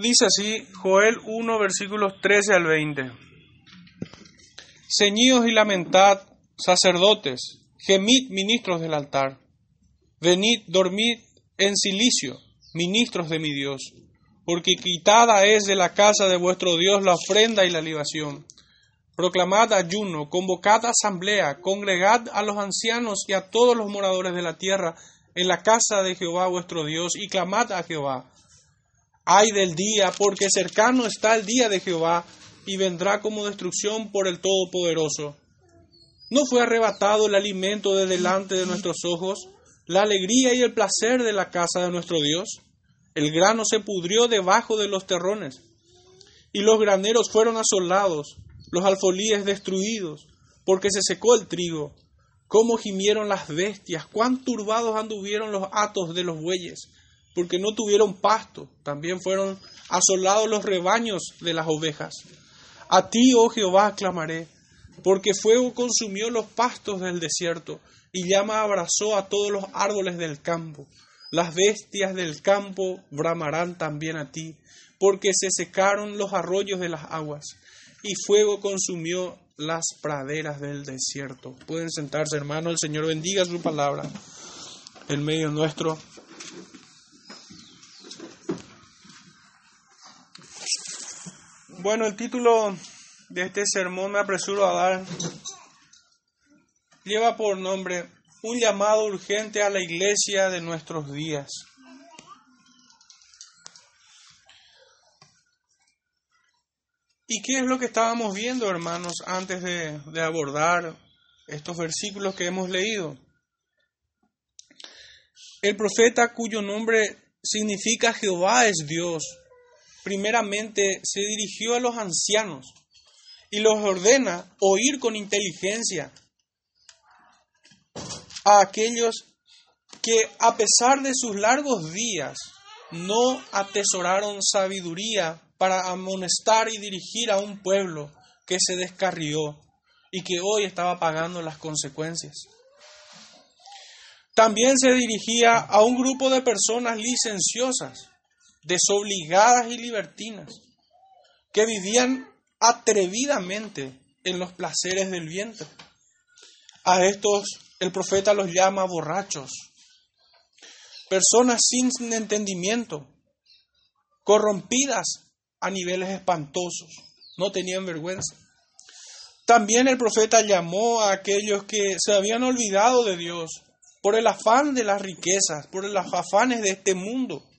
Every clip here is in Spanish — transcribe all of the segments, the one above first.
Dice así Joel 1, versículos 13 al 20. Ceñíos y lamentad, sacerdotes, gemid, ministros del altar. Venid, dormid en silicio, ministros de mi Dios, porque quitada es de la casa de vuestro Dios la ofrenda y la libación. Proclamad ayuno, convocad asamblea, congregad a los ancianos y a todos los moradores de la tierra en la casa de Jehová vuestro Dios, y clamad a Jehová Ay del día, porque cercano está el día de Jehová, y vendrá como destrucción por el Todopoderoso. ¿No fue arrebatado el alimento de delante de nuestros ojos, la alegría y el placer de la casa de nuestro Dios? El grano se pudrió debajo de los terrones, y los graneros fueron asolados, los alfolíes destruidos, porque se secó el trigo. Cómo gimieron las bestias, cuán turbados anduvieron los atos de los bueyes porque no tuvieron pasto, también fueron asolados los rebaños de las ovejas. A ti, oh Jehová, clamaré, porque fuego consumió los pastos del desierto, y llama abrazó a todos los árboles del campo. Las bestias del campo bramarán también a ti, porque se secaron los arroyos de las aguas, y fuego consumió las praderas del desierto. Pueden sentarse, hermano, el Señor bendiga su palabra en medio nuestro. Bueno, el título de este sermón me apresuro a dar lleva por nombre Un llamado urgente a la iglesia de nuestros días. ¿Y qué es lo que estábamos viendo, hermanos, antes de, de abordar estos versículos que hemos leído? El profeta cuyo nombre significa Jehová es Dios primeramente se dirigió a los ancianos y los ordena oír con inteligencia a aquellos que a pesar de sus largos días no atesoraron sabiduría para amonestar y dirigir a un pueblo que se descarrió y que hoy estaba pagando las consecuencias. También se dirigía a un grupo de personas licenciosas desobligadas y libertinas, que vivían atrevidamente en los placeres del viento. A estos el profeta los llama borrachos, personas sin entendimiento, corrompidas a niveles espantosos, no tenían vergüenza. También el profeta llamó a aquellos que se habían olvidado de Dios por el afán de las riquezas, por los afanes de este mundo,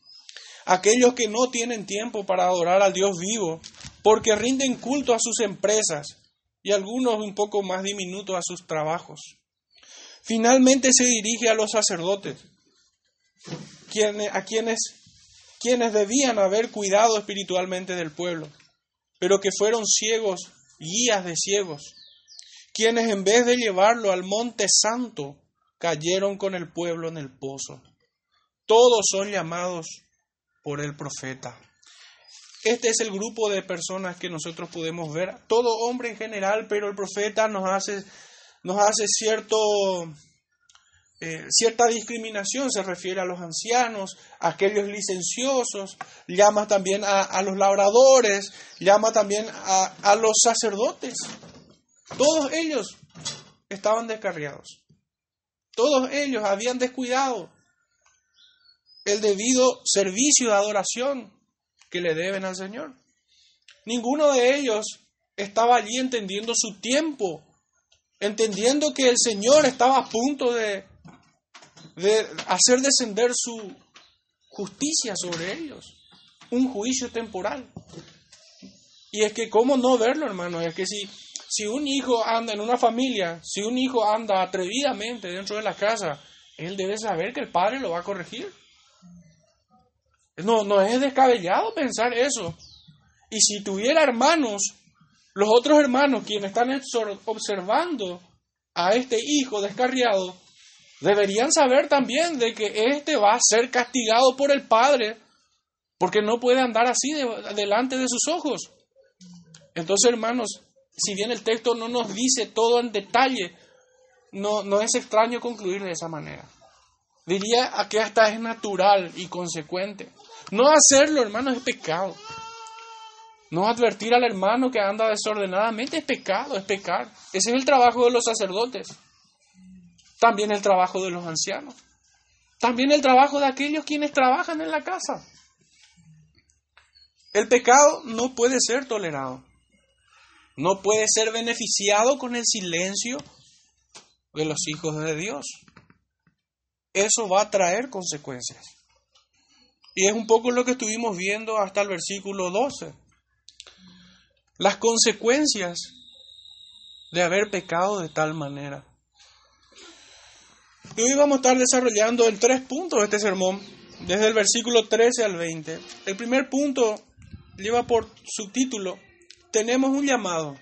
aquellos que no tienen tiempo para adorar al Dios vivo, porque rinden culto a sus empresas y algunos un poco más diminutos a sus trabajos. Finalmente se dirige a los sacerdotes, a quienes, quienes debían haber cuidado espiritualmente del pueblo, pero que fueron ciegos, guías de ciegos, quienes en vez de llevarlo al monte santo, cayeron con el pueblo en el pozo. Todos son llamados por el profeta. Este es el grupo de personas que nosotros podemos ver, todo hombre en general, pero el profeta nos hace, nos hace cierto, eh, cierta discriminación, se refiere a los ancianos, a aquellos licenciosos, llama también a, los labradores, llama también a, a los sacerdotes. Todos ellos estaban descarriados. Todos ellos habían descuidado el debido servicio de adoración que le deben al Señor. Ninguno de ellos estaba allí entendiendo su tiempo, entendiendo que el Señor estaba a punto de, de hacer descender su justicia sobre ellos, un juicio temporal. Y es que, ¿cómo no verlo, hermano? Es que si, si un hijo anda en una familia, si un hijo anda atrevidamente dentro de la casa, él debe saber que el padre lo va a corregir. No, no es descabellado pensar eso. Y si tuviera hermanos, los otros hermanos quienes están observando a este hijo descarriado, deberían saber también de que éste va a ser castigado por el Padre, porque no puede andar así delante de sus ojos. Entonces, hermanos, si bien el texto no nos dice todo en detalle, no, no es extraño concluir de esa manera. Diría que hasta es natural y consecuente. No hacerlo, hermano, es pecado. No advertir al hermano que anda desordenadamente es pecado, es pecar. Ese es el trabajo de los sacerdotes. También el trabajo de los ancianos. También el trabajo de aquellos quienes trabajan en la casa. El pecado no puede ser tolerado. No puede ser beneficiado con el silencio de los hijos de Dios. Eso va a traer consecuencias. Y es un poco lo que estuvimos viendo hasta el versículo 12. Las consecuencias de haber pecado de tal manera. Y hoy vamos a estar desarrollando en tres puntos este sermón, desde el versículo 13 al 20. El primer punto lleva por subtítulo, tenemos un llamado.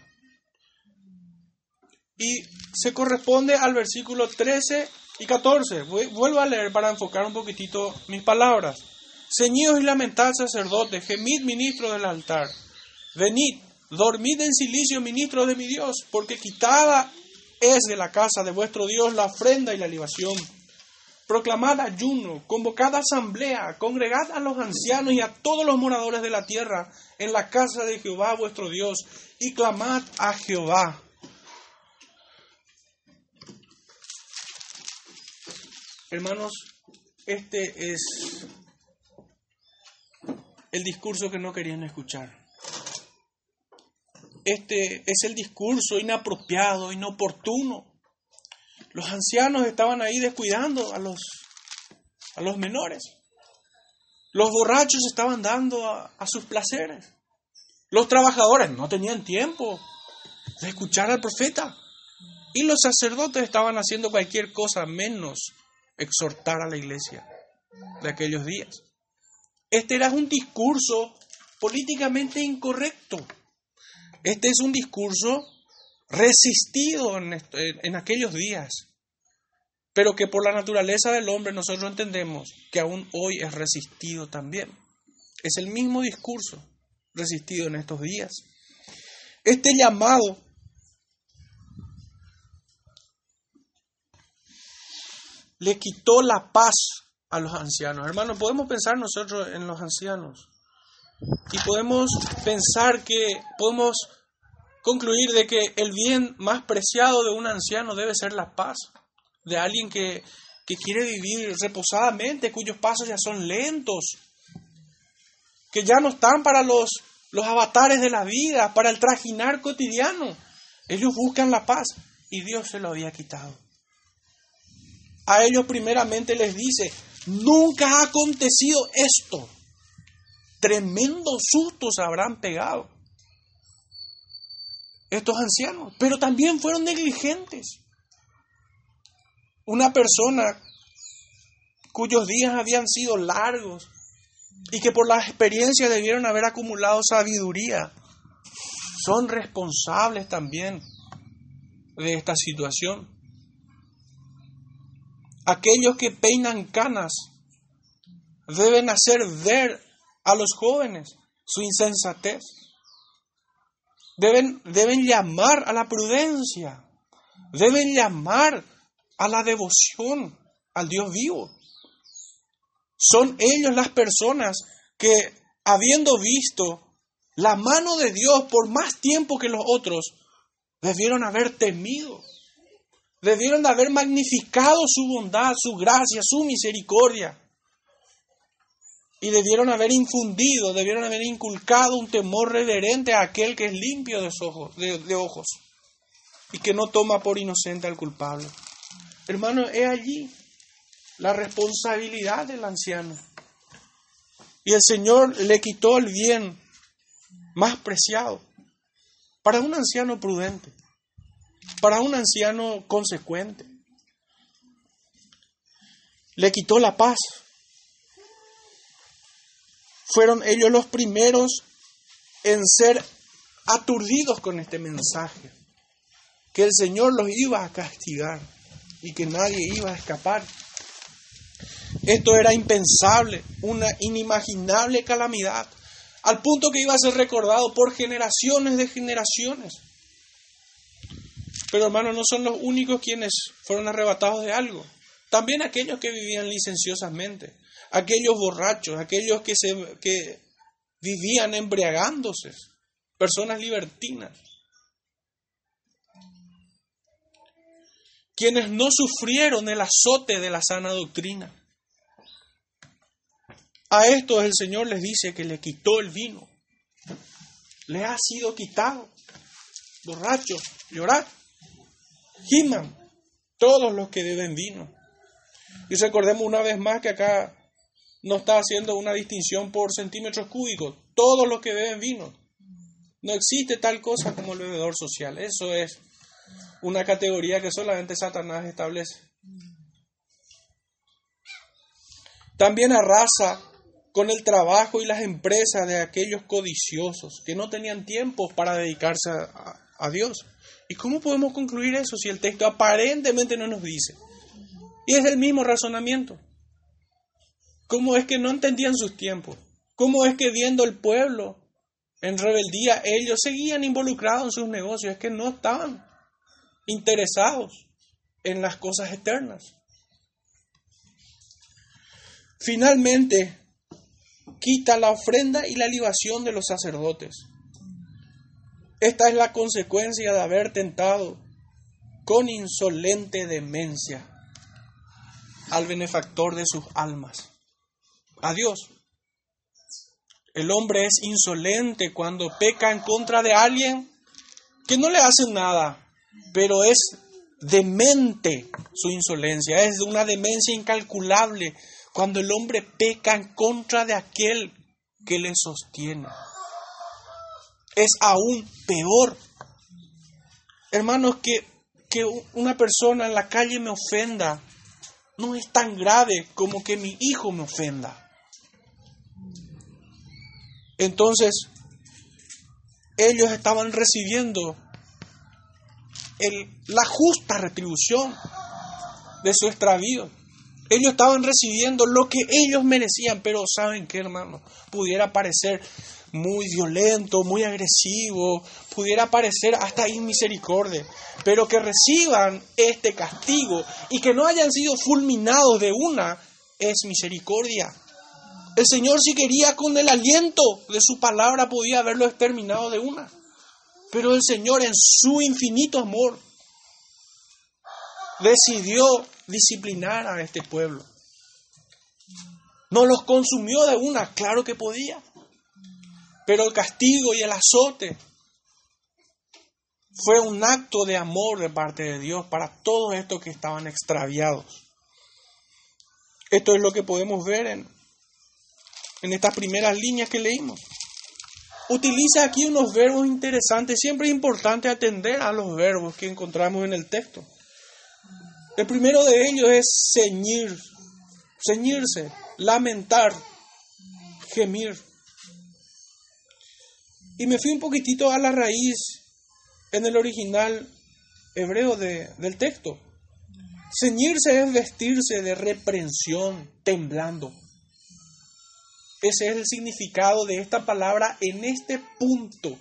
Y se corresponde al versículo 13 y 14. Vuelvo a leer para enfocar un poquitito mis palabras. Ceñidos y lamentad sacerdotes, gemid ministro del altar. Venid, dormid en silicio ministro de mi Dios, porque quitada es de la casa de vuestro Dios la ofrenda y la libación. Proclamad ayuno, convocad asamblea, congregad a los ancianos y a todos los moradores de la tierra en la casa de Jehová vuestro Dios, y clamad a Jehová. Hermanos, este es el discurso que no querían escuchar. Este es el discurso inapropiado, inoportuno. Los ancianos estaban ahí descuidando a los, a los menores. Los borrachos estaban dando a, a sus placeres. Los trabajadores no tenían tiempo de escuchar al profeta. Y los sacerdotes estaban haciendo cualquier cosa menos exhortar a la iglesia de aquellos días. Este era un discurso políticamente incorrecto. Este es un discurso resistido en, aquellos días, pero que por la naturaleza del hombre nosotros entendemos que aún hoy es resistido también. Es el mismo discurso resistido en estos días. Este llamado le quitó la paz a los ancianos. Hermanos, podemos pensar nosotros en los ancianos y podemos pensar que podemos concluir de que el bien más preciado de un anciano debe ser la paz, de alguien que, que quiere vivir reposadamente, cuyos pasos ya son lentos, que ya no están para los, los avatares de la vida, para el trajinar cotidiano. Ellos buscan la paz y Dios se lo había quitado a ellos primeramente les dice, nunca ha acontecido esto. Tremendos sustos habrán pegado estos ancianos, pero también fueron negligentes. Una persona cuyos días habían sido largos y que por la experiencia debieron haber acumulado sabiduría, son responsables también de esta situación aquellos que peinan canas deben hacer ver a los jóvenes su insensatez. Deben, deben llamar a la prudencia, deben llamar a la devoción al Dios vivo. Son ellos las personas que, habiendo visto la mano de Dios por más tiempo que los otros, debieron haber temido Debieron de haber magnificado su bondad, su gracia, su misericordia. Y debieron haber infundido, debieron haber inculcado un temor reverente a aquel que es limpio de ojos, de, ojos y que no toma por inocente al culpable. Hermano, es allí la responsabilidad del anciano. Y el Señor le quitó el bien más preciado para un anciano prudente para un anciano consecuente. Le quitó la paz. Fueron ellos los primeros en ser aturdidos con este mensaje, que el Señor los iba a castigar y que nadie iba a escapar. Esto era impensable, una inimaginable calamidad, al punto que iba a ser recordado por generaciones de generaciones. Pero hermanos, no son los únicos quienes fueron arrebatados de algo. También aquellos que vivían licenciosamente, aquellos borrachos, aquellos que, se, que vivían embriagándose, personas libertinas, quienes no sufrieron el azote de la sana doctrina. A estos el Señor les dice que le quitó el vino. Le ha sido quitado. Borrachos, llorar. Giman, todos los que deben vino. Y recordemos una vez más que acá no está haciendo una distinción por centímetros cúbicos. Todos los que beben vino. No existe tal cosa como el bebedor social. Eso es una categoría que solamente Satanás establece. También arrasa con el trabajo y las empresas de aquellos codiciosos que no tenían tiempo para dedicarse a, a Dios. ¿Y cómo podemos concluir eso si el texto aparentemente no nos dice? Y es el mismo razonamiento. ¿Cómo es que no entendían sus tiempos? ¿Cómo es que viendo el pueblo en rebeldía, ellos seguían involucrados en sus negocios? Es que no estaban interesados en las cosas eternas. Finalmente, quita la ofrenda y la libación de los sacerdotes. Esta es la consecuencia de haber tentado con insolente demencia al benefactor de sus almas, a Dios. El hombre es insolente cuando peca en contra de alguien que no le hace nada, pero es demente su insolencia, es una demencia incalculable cuando el hombre peca en contra de aquel que le sostiene. Es aún peor. Hermanos, que, que una persona en la calle me ofenda no es tan grave como que mi hijo me ofenda. Entonces, ellos estaban recibiendo la justa retribución de su extravío. Ellos estaban recibiendo lo que ellos merecían, pero ¿saben qué, hermano? Pudiera parecer muy violento, muy agresivo, pudiera parecer hasta inmisericordia, pero que reciban este castigo y que no hayan sido fulminados de una es misericordia. El Señor si quería con el aliento de su palabra podía haberlo exterminado de una. Pero el Señor en su infinito amor decidió disciplinar a este pueblo. No los consumió de una, claro que podía. Pero el castigo y el azote fue un acto de amor de parte de Dios para todos estos que estaban extraviados. Esto es lo que podemos ver en, en estas primeras líneas que leímos utiliza aquí unos verbos interesantes. Siempre es importante atender a los verbos que encontramos en el texto. El primero de ellos es ceñir, ceñirse, lamentar, gemir. Y me fui un poquitito a la raíz en el original hebreo del texto. Ceñirse es vestirse de reprensión, temblando. Ese es el significado de esta palabra en este punto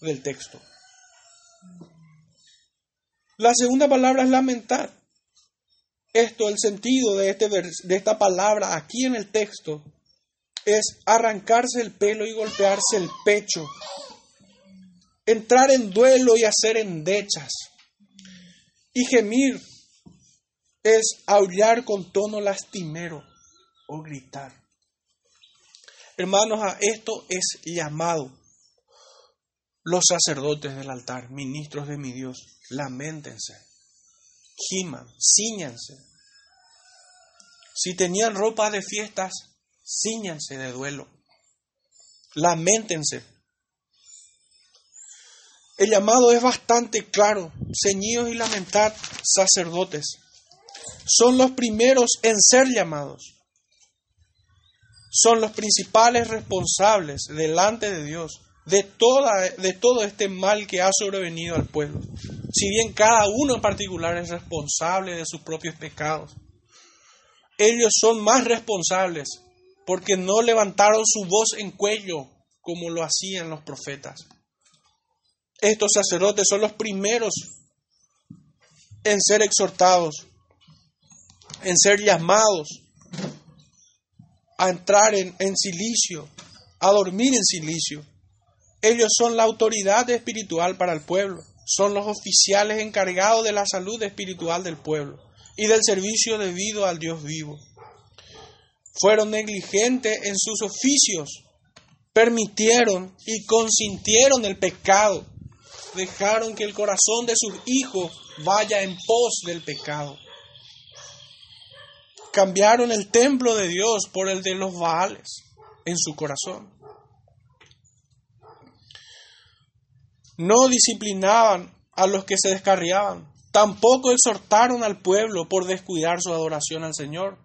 del texto. La segunda palabra es lamentar. Esto, el sentido de, este de esta palabra aquí en el texto, es arrancarse el pelo y golpearse el pecho, entrar en duelo y hacer endechas. Y gemir es aullar con tono lastimero o gritar. Hermanos, a esto es llamado los sacerdotes del altar, ministros de mi Dios. Lamentense, giman, ciñanse. Si tenían ropa de fiestas, ciñanse de duelo. Lamentense. El llamado es bastante claro. Ceñidos y lamentad, sacerdotes. Son los primeros en ser llamados son los principales responsables delante de Dios de, toda, de todo este mal que ha sobrevenido al pueblo. Si bien cada uno en particular es responsable de sus propios pecados, ellos son más responsables porque no levantaron su voz en cuello como lo hacían los profetas. Estos sacerdotes son los primeros en ser exhortados, en ser llamados a entrar en, silicio, a dormir en silicio. Ellos son la autoridad espiritual para el pueblo, son los oficiales encargados de la salud espiritual del pueblo y del servicio debido al Dios vivo. Fueron negligentes en sus oficios, permitieron y consintieron el pecado, dejaron que el corazón de sus hijos vaya en pos del pecado. Cambiaron el templo de Dios por el de los Baales en su corazón. No disciplinaban a los que se descarriaban. Tampoco exhortaron al pueblo por descuidar su adoración al Señor.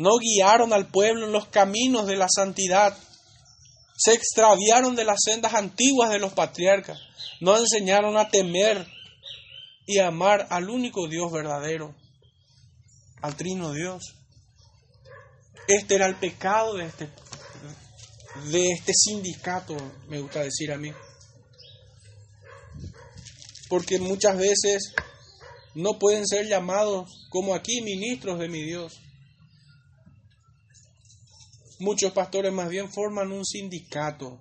No guiaron al pueblo en los caminos de la santidad. Se extraviaron de las sendas antiguas de los patriarcas. No enseñaron a temer y amar al único Dios verdadero, al trino Dios. Este era el pecado de este, de este sindicato, me gusta decir a mí. Porque muchas veces no pueden ser llamados como aquí ministros de mi Dios. Muchos pastores más bien forman un sindicato,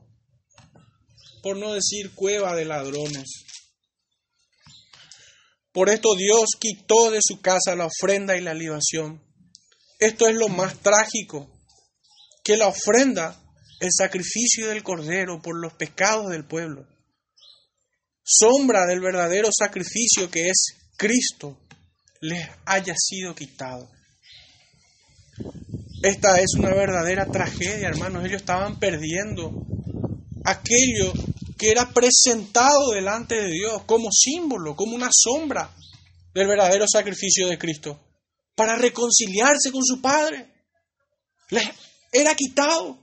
por no decir cueva de ladrones. Por esto Dios quitó de su casa la ofrenda y la libación. Esto es lo más trágico, que la ofrenda, el sacrificio del cordero por los pecados del pueblo, sombra del verdadero sacrificio que es Cristo les haya sido quitado. Esta es una verdadera tragedia, hermanos. Ellos estaban perdiendo aquello que era presentado delante de Dios como símbolo, como una sombra del verdadero sacrificio de Cristo, para reconciliarse con su Padre. Les era quitado.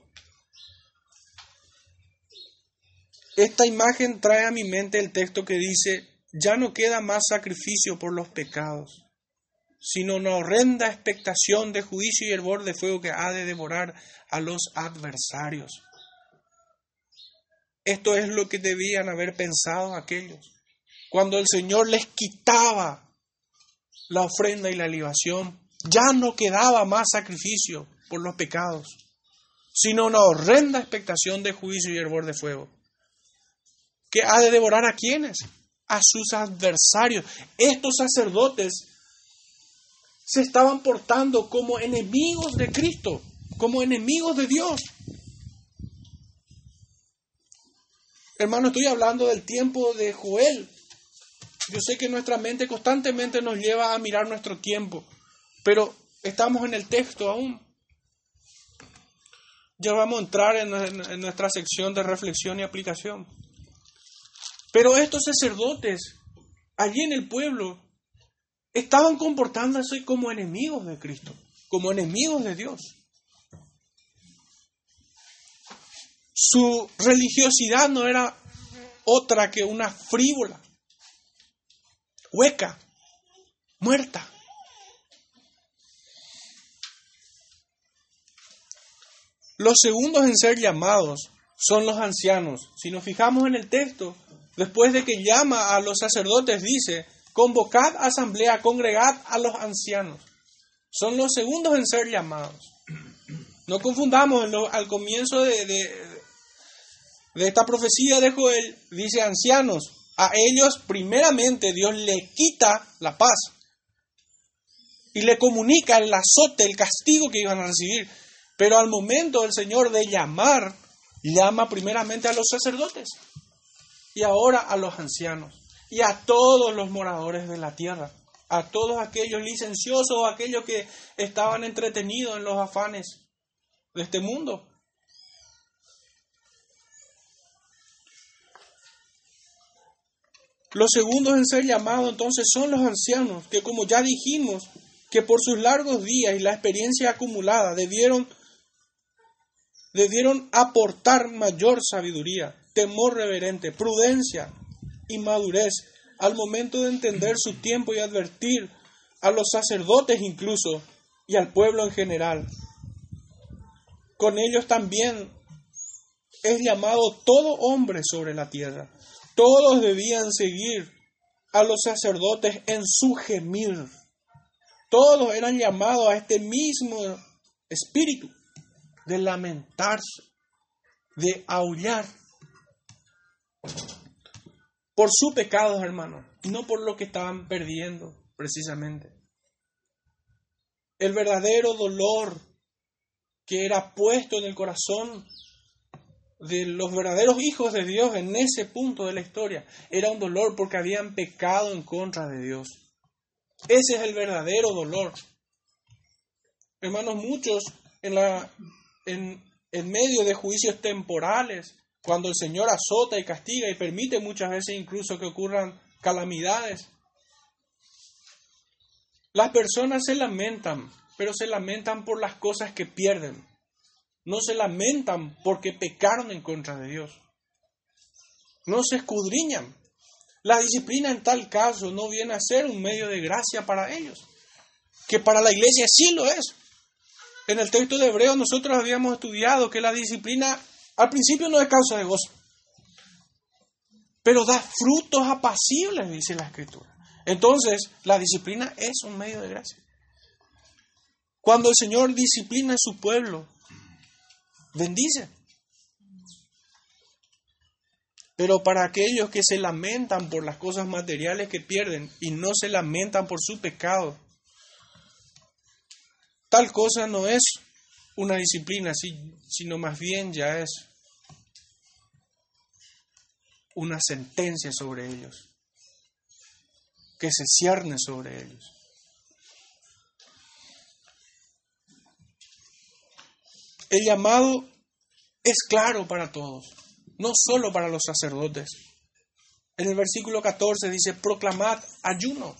Esta imagen trae a mi mente el texto que dice, ya no queda más sacrificio por los pecados, sino una horrenda expectación de juicio y hervor de fuego que ha de devorar a los adversarios. Esto es lo que debían haber pensado aquellos. Cuando el Señor les quitaba la ofrenda y la libación, ya no quedaba más sacrificio por los pecados, sino una horrenda expectación de juicio y hervor de fuego. ¿Qué ha de devorar a quienes? a sus adversarios. Estos sacerdotes se estaban portando como enemigos de Cristo, como enemigos de Dios. Hermano, estoy hablando del tiempo de Joel. Yo sé que nuestra mente constantemente nos lleva a mirar nuestro tiempo, pero estamos en el texto aún. Ya vamos a entrar en, nuestra sección de reflexión y aplicación. Pero estos sacerdotes, allí en el pueblo, estaban comportándose como enemigos de Cristo, como enemigos de Dios. Su religiosidad no era otra que una frívola, hueca, muerta. Los segundos en ser llamados son los ancianos. Si nos fijamos en el texto, Después de que llama a los sacerdotes, dice, convocad asamblea, congregad a los ancianos. Son los segundos en ser llamados. No confundamos, al comienzo de, de esta profecía de Joel, dice ancianos. A ellos primeramente Dios le quita la paz y le comunica el azote, el castigo que iban a recibir. Pero al momento del Señor de llamar, llama primeramente a los sacerdotes y ahora a los ancianos y a todos los moradores de la tierra, a todos aquellos licenciosos aquellos que estaban entretenidos en los afanes de este mundo. Los segundos en ser llamados entonces son los ancianos, que como ya dijimos, que por sus largos días y la experiencia acumulada debieron, debieron aportar mayor sabiduría, temor reverente, prudencia y madurez al momento de entender su tiempo y advertir a los sacerdotes incluso y al pueblo en general. Con ellos también es llamado todo hombre sobre la tierra. Todos debían seguir a los sacerdotes en su gemir. Todos eran llamados a este mismo espíritu de lamentarse, de aullar Por su pecado, hermanos, no por lo que estaban perdiendo, precisamente. El verdadero dolor que era puesto en el corazón de los verdaderos hijos de Dios en ese punto de la historia era un dolor porque habían pecado en contra de Dios. Ese es el verdadero dolor. Hermanos, muchos en, la, en, en medio de juicios temporales, cuando el Señor azota y castiga y permite muchas veces incluso que ocurran calamidades, las personas se lamentan, pero se lamentan por las cosas que pierden. No se lamentan porque pecaron en contra de Dios. No se escudriñan. La disciplina en tal caso no viene a ser un medio de gracia para ellos, que para la iglesia sí lo es. En el texto de Hebreo nosotros habíamos estudiado que la disciplina al principio no es causa de gozo, pero da frutos apacibles, dice la escritura. Entonces, la disciplina es un medio de gracia. Cuando el Señor disciplina a su pueblo, bendice. Pero para aquellos que se lamentan por las cosas materiales que pierden y no se lamentan por su pecado, tal cosa no es una disciplina, sino más bien ya es una sentencia sobre ellos, que se cierne sobre ellos. El llamado es claro para todos, no solo para los sacerdotes. En el versículo 14 dice, proclamad ayuno.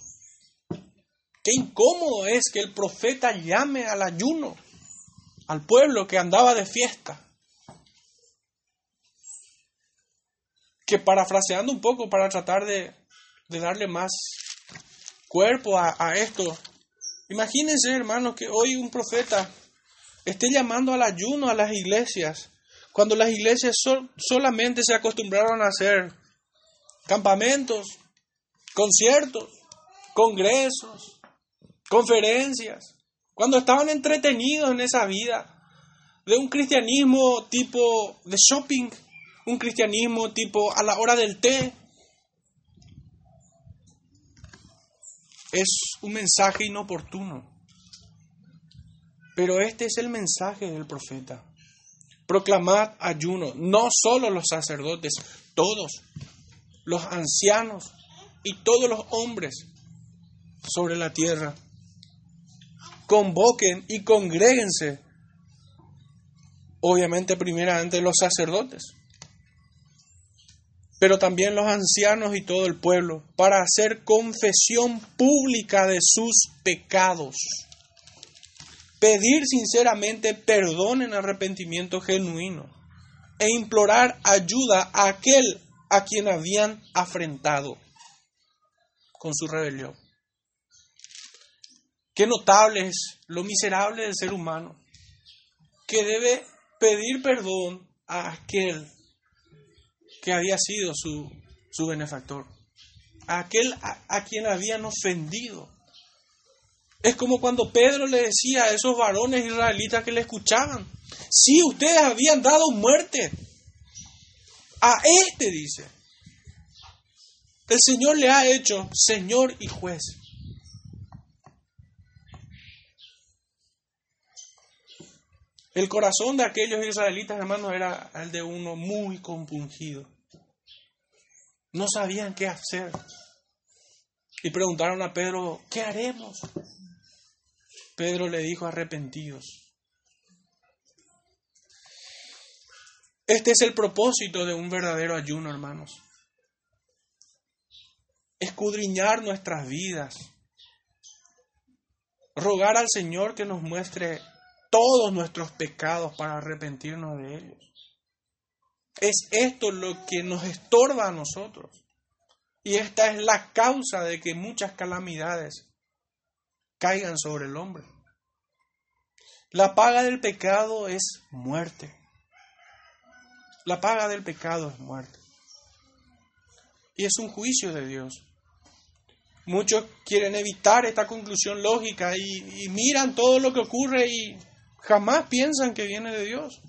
Qué incómodo es que el profeta llame al ayuno al pueblo que andaba de fiesta. Que parafraseando un poco para tratar de, darle más cuerpo a, a esto, imagínense hermanos que hoy un profeta esté llamando al ayuno a las iglesias, cuando las iglesias solamente se acostumbraron a hacer campamentos, conciertos, congresos, conferencias, cuando estaban entretenidos en esa vida de un cristianismo tipo de shopping, un cristianismo tipo a la hora del té. Es un mensaje inoportuno. Pero este es el mensaje del profeta. Proclamad ayuno, no solo los sacerdotes, todos, los ancianos y todos los hombres sobre la tierra. Convoquen y congréguense, obviamente primeramente los sacerdotes, pero también los ancianos y todo el pueblo, para hacer confesión pública de sus pecados pedir sinceramente perdón en arrepentimiento genuino e implorar ayuda a aquel a quien habían afrentado con su rebelión. Qué notable es lo miserable del ser humano, que debe pedir perdón a aquel que había sido su, su benefactor, aquel a quien habían ofendido es como cuando Pedro le decía a esos varones israelitas que le escuchaban, si ustedes habían dado muerte a este, dice, el Señor le ha hecho Señor y juez. El corazón de aquellos israelitas, hermanos, era el de uno muy compungido. No sabían qué hacer. Y preguntaron a Pedro, ¿qué haremos? Pedro le dijo arrepentidos. Este es el propósito de un verdadero ayuno, hermanos. Escudriñar nuestras vidas. Rogar al Señor que nos muestre todos nuestros pecados para arrepentirnos de ellos. Es esto lo que nos estorba a nosotros. Y esta es la causa de que muchas calamidades caigan sobre el hombre. La paga del pecado es muerte. La paga del pecado es muerte. Y es un juicio de Dios. Muchos quieren evitar esta conclusión lógica y, y miran todo lo que ocurre y jamás piensan que viene de Dios.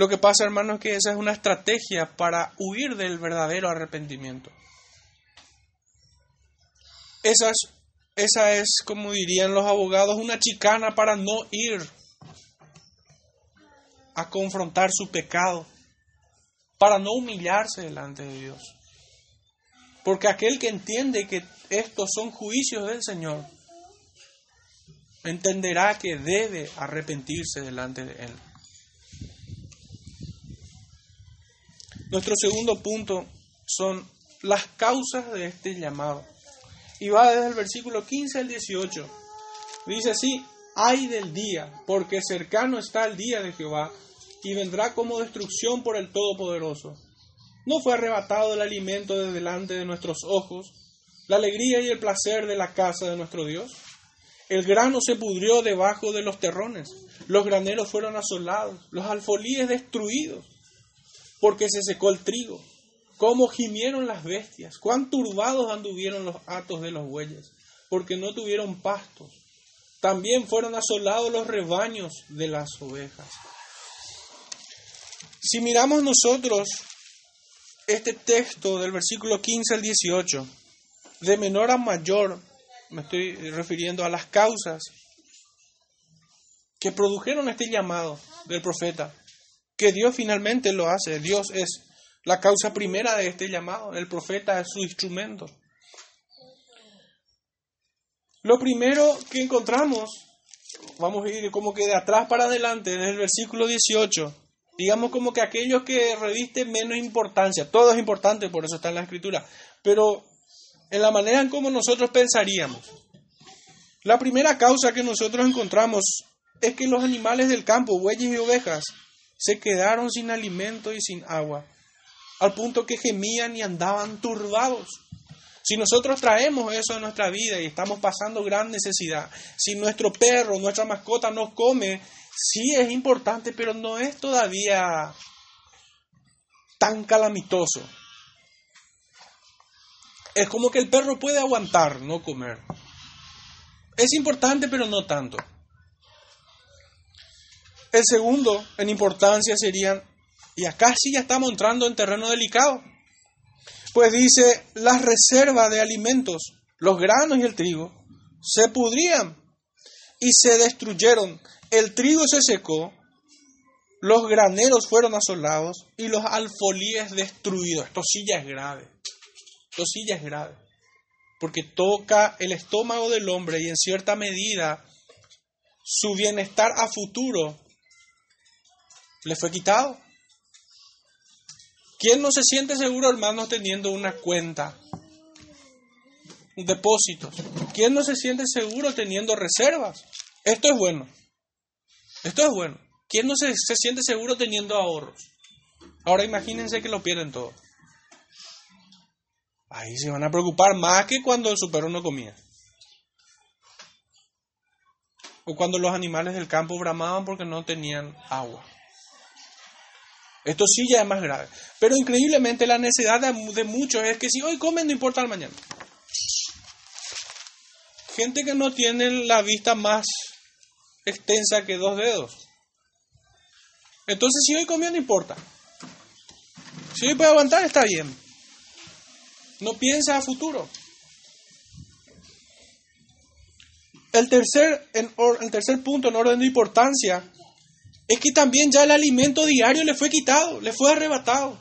Lo que pasa, hermano, es que esa es una estrategia para huir del verdadero arrepentimiento. Esa es, esa es, como dirían los abogados, una chicana para no ir a confrontar su pecado, para no humillarse delante de Dios. Porque aquel que entiende que estos son juicios del Señor, entenderá que debe arrepentirse delante de Él. Nuestro segundo punto son las causas de este llamado. Y va desde el versículo 15 al 18. Dice así, ay del día, porque cercano está el día de Jehová, y vendrá como destrucción por el Todopoderoso. ¿No fue arrebatado el alimento de delante de nuestros ojos, la alegría y el placer de la casa de nuestro Dios? El grano se pudrió debajo de los terrones, los graneros fueron asolados, los alfolíes destruidos, porque se secó el trigo. Cómo gimieron las bestias, cuán turbados anduvieron los atos de los bueyes, porque no tuvieron pastos. También fueron asolados los rebaños de las ovejas. Si miramos nosotros este texto del versículo 15 al 18, de menor a mayor, me estoy refiriendo a las causas que produjeron este llamado del profeta, que Dios finalmente lo hace. Dios es la causa primera de este llamado, el profeta es su instrumento. Lo primero que encontramos, vamos a ir como que de atrás para adelante, en el versículo 18, digamos como que aquellos que revisten menos importancia, todo es importante, por eso está en la escritura, pero en la manera en cómo nosotros pensaríamos. La primera causa que nosotros encontramos es que los animales del campo, bueyes y ovejas, se quedaron sin alimento y sin agua, al punto que gemían y andaban turbados. Si nosotros traemos eso a nuestra vida y estamos pasando gran necesidad, si nuestro perro, nuestra mascota no come, sí es importante, pero no es todavía tan calamitoso. Es como que el perro puede aguantar no comer. Es importante, pero no tanto. El segundo en importancia serían, y acá sí ya estamos entrando en terreno delicado, pues dice, las reservas de alimentos, los granos y el trigo, se pudrían y se destruyeron. El trigo se secó, los graneros fueron asolados y los alfolíes destruidos. Esto sí ya es grave. Esto sí ya es grave. Porque toca el estómago del hombre y en cierta medida su bienestar a futuro le fue quitado. ¿Quién no se siente seguro, hermanos, teniendo una cuenta? Un depósito. ¿Quién no se siente seguro teniendo reservas? Esto es bueno. Esto es bueno. ¿Quién no se, se siente seguro teniendo ahorros? Ahora imagínense que lo pierden todo. Ahí se van a preocupar más que cuando el superó no comía. O cuando los animales del campo bramaban porque no tenían agua. Esto sí ya es más grave. Pero increíblemente la necesidad de, muchos es que si hoy comen no importa el mañana. Gente que no tiene la vista más extensa que dos dedos. Entonces si hoy comió no importa. Si hoy puede aguantar está bien. No piensa a futuro. El tercer, en el tercer punto en orden de importancia es que también ya el alimento diario le fue quitado, le fue arrebatado.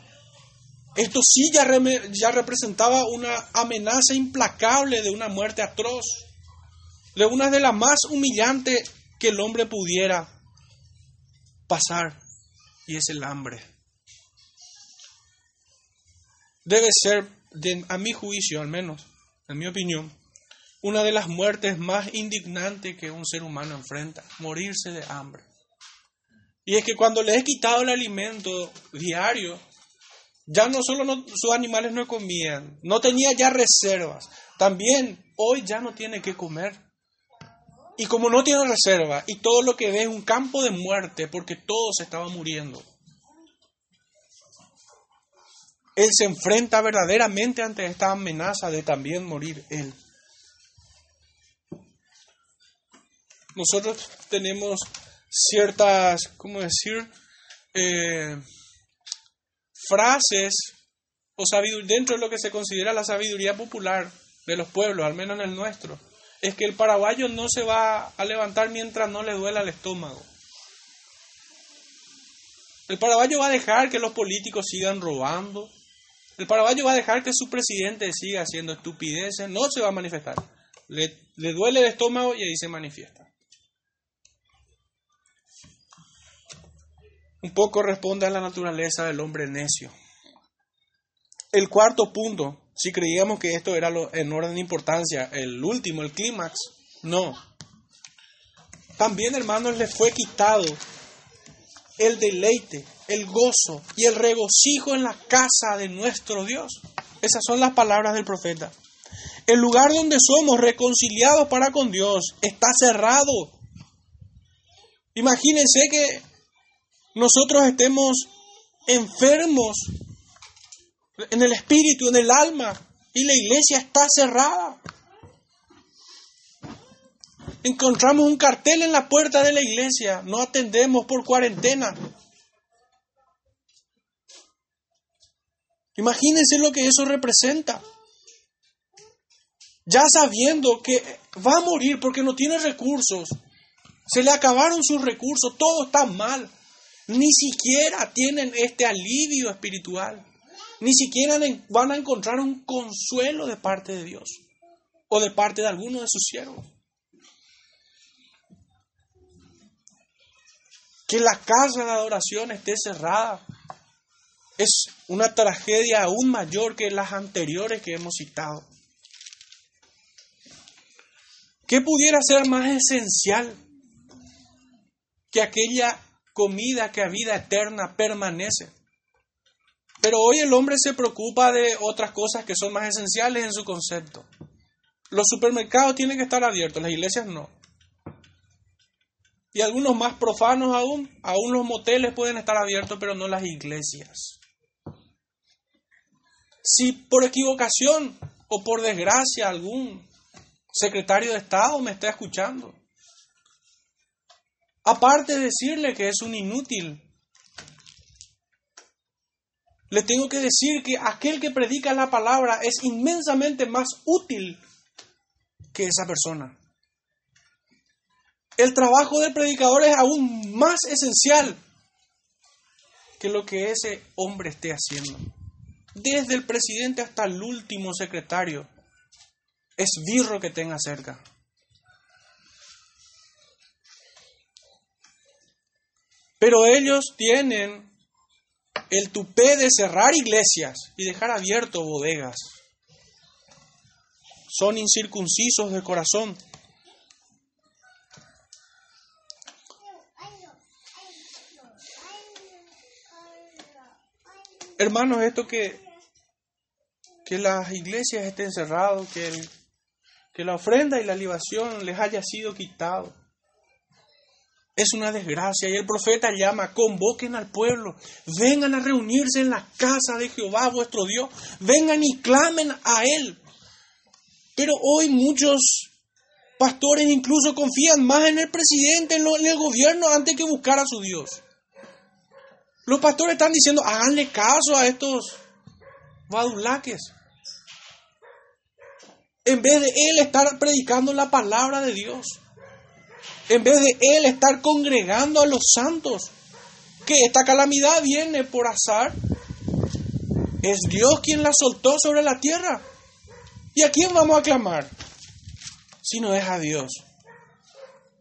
Esto sí ya, ya representaba una amenaza implacable de una muerte atroz, de una de las más humillantes que el hombre pudiera pasar, y es el hambre. Debe ser a mi juicio al menos, en mi opinión, una de las muertes más indignantes que un ser humano enfrenta, morirse de hambre. Y es que cuando le he quitado el alimento diario, ya no solo sus animales no comían, no tenía ya reservas, también hoy ya no tiene que comer. Y como no tiene reserva y todo lo que ve es un campo de muerte porque todo se estaba muriendo, él se enfrenta verdaderamente ante esta amenaza de también morir él. Nosotros tenemos ciertas, ¿cómo decir? eh, frases o dentro de lo que se considera la sabiduría popular de los pueblos, al menos en el nuestro, es que el paraguayo no se va a levantar mientras no le duela el estómago. El paraguayo va a dejar que los políticos sigan robando. El paraguayo va a dejar que su presidente siga haciendo estupideces. No se va a manifestar. Le, le duele el estómago y ahí se manifiesta. Un poco responde a la naturaleza del hombre necio. El cuarto punto, si creíamos que esto era lo, en orden de importancia, el último, el clímax, no. También, hermanos, le fue quitado el deleite, el gozo y el regocijo en la casa de nuestro Dios. Esas son las palabras del profeta. El lugar donde somos reconciliados para con Dios está cerrado. Imagínense que nosotros estemos enfermos en el espíritu, en el alma, y la iglesia está cerrada. Encontramos un cartel en la puerta de la iglesia, no atendemos por cuarentena. Imagínense lo que eso representa. Ya sabiendo que va a morir porque no tiene recursos, se le acabaron sus recursos, todo está mal. Ni siquiera tienen este alivio espiritual ni siquiera van a encontrar un consuelo de parte de Dios o de parte de alguno de sus siervos. Que la casa de adoración esté cerrada es una tragedia aún mayor que las anteriores que hemos citado. ¿Qué pudiera ser más esencial que aquella comida que a vida eterna permanece? Pero hoy el hombre se preocupa de otras cosas que son más esenciales en su concepto. Los supermercados tienen que estar abiertos, las iglesias no. Y algunos más profanos aún, aún los moteles pueden estar abiertos, pero no las iglesias. Si por equivocación o por desgracia algún secretario de Estado me está escuchando, aparte de decirle que es un inútil, le tengo que decir que aquel que predica la palabra es inmensamente más útil que esa persona. El trabajo del predicador es aún más esencial que lo que ese hombre esté haciendo. Desde el presidente hasta el último secretario, es birro que tenga cerca. Pero ellos tienen el tupé de cerrar iglesias y dejar abierto bodegas. Son incircuncisos de corazón. Hermanos, esto que, que las iglesias estén cerradas, que, que la ofrenda y la libación les haya sido quitado es una desgracia. Y el profeta llama, convoquen al pueblo, vengan a reunirse en la casa de Jehová vuestro Dios, vengan y clamen a Él. Pero hoy muchos pastores incluso confían más en el presidente, en, el gobierno, antes que buscar a su Dios. Los pastores están diciendo, háganle caso a estos badulaques. En vez de él estar predicando la palabra de Dios en vez de él estar congregando a los santos, que esta calamidad viene por azar, es Dios quien la soltó sobre la tierra. ¿Y a quién vamos a clamar? Si no es a Dios.